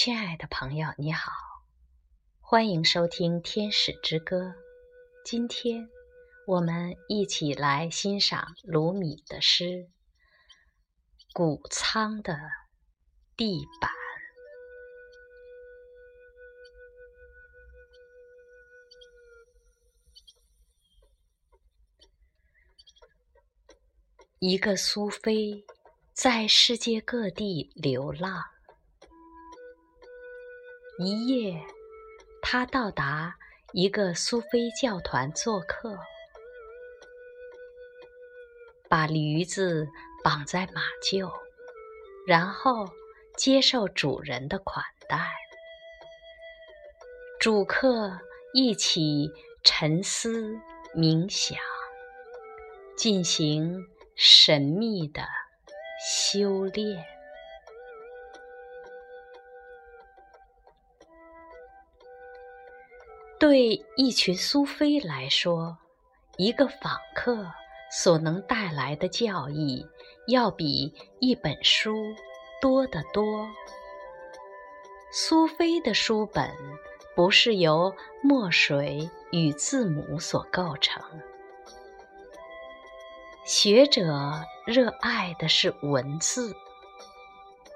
亲爱的朋友，你好，欢迎收听《天使之歌》。今天我们一起来欣赏鲁米的诗《谷仓的地板》。一个苏菲在世界各地流浪。一夜，他到达一个苏菲教团做客，把驴子绑在马厩，然后接受主人的款待。主客一起沉思冥想，进行神秘的修炼。对一群苏菲来说，一个访客所能带来的教义，要比一本书多得多。苏菲的书本不是由墨水与字母所构成，学者热爱的是文字，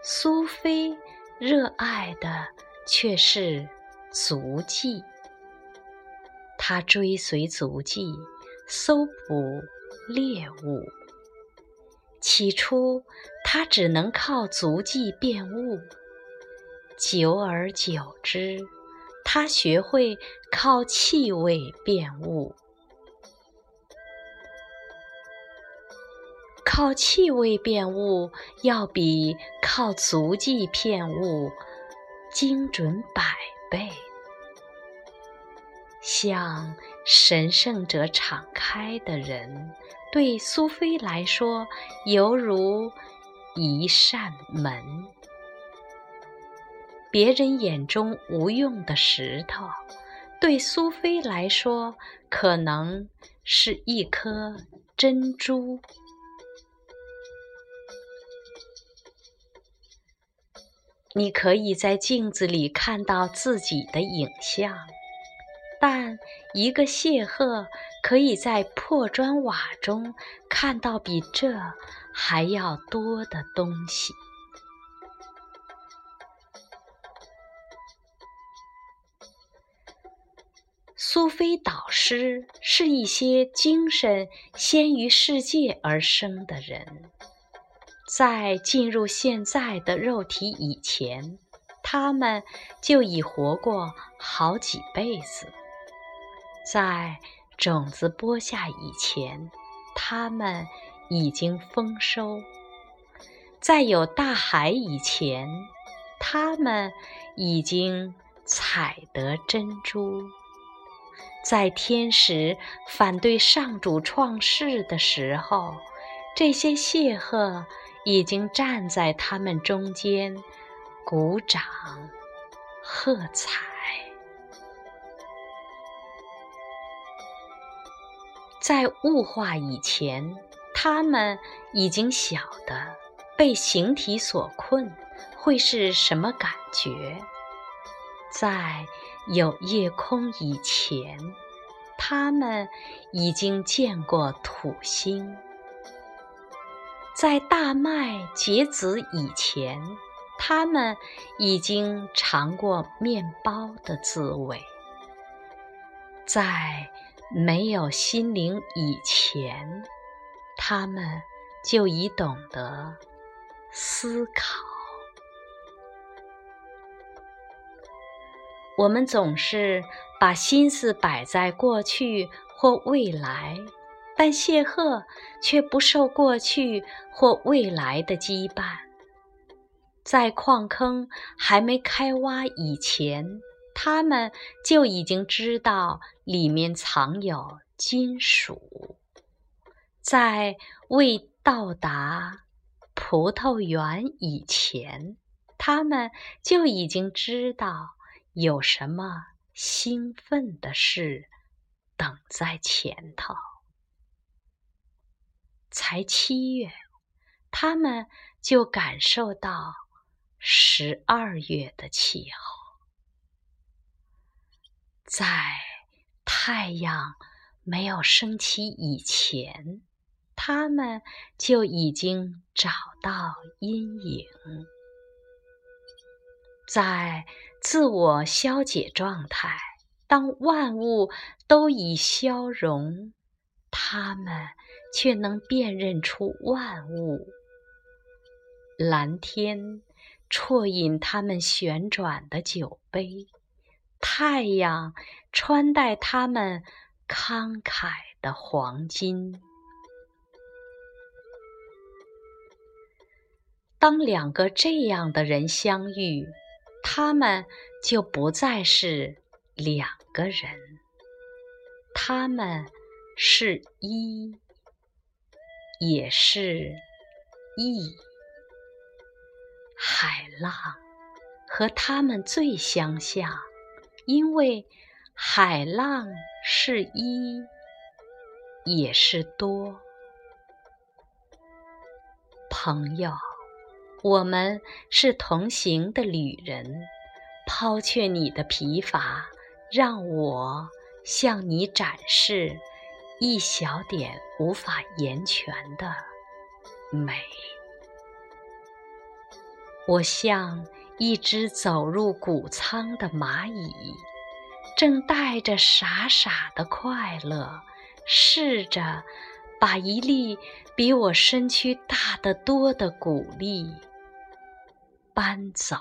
苏菲热爱的却是足迹。他追随足迹，搜捕猎物。起初，他只能靠足迹辨物；久而久之，他学会靠气味辨物。靠气味辨物，要比靠足迹辨物精准百倍。向神圣者敞开的人，对苏菲来说犹如一扇门。别人眼中无用的石头，对苏菲来说可能是一颗珍珠。你可以在镜子里看到自己的影像。但一个谢赫可以在破砖瓦中看到比这还要多的东西。苏菲导师是一些精神先于世界而生的人，在进入现在的肉体以前，他们就已活过好几辈子。在种子播下以前，他们已经丰收；在有大海以前，他们已经采得珍珠；在天使反对上主创世的时候，这些谢赫已经站在他们中间，鼓掌喝彩。在物化以前，他们已经晓得被形体所困会是什么感觉；在有夜空以前，他们已经见过土星；在大麦结籽以前，他们已经尝过面包的滋味；在。没有心灵以前，他们就已懂得思考。我们总是把心思摆在过去或未来，但谢赫却不受过去或未来的羁绊。在矿坑还没开挖以前。他们就已经知道里面藏有金属，在未到达葡萄园以前，他们就已经知道有什么兴奋的事等在前头。才七月，他们就感受到十二月的气候，在太阳没有升起以前，他们就已经找到阴影。在自我消解状态，当万物都已消融，他们却能辨认出万物。蓝天啜饮他们旋转的酒杯，太阳穿戴他们慷慨的黄金。当两个这样的人相遇，他们就不再是两个人，他们是一，也是一。海浪和他们最相像，因为海浪是一，也是多。朋友。我们是同行的旅人，抛却你的疲乏，让我向你展示一小点无法言全的美。我像一只走入谷仓的蚂蚁，正带着傻傻的快乐，试着把一粒比我身躯大得多的谷粒。搬走。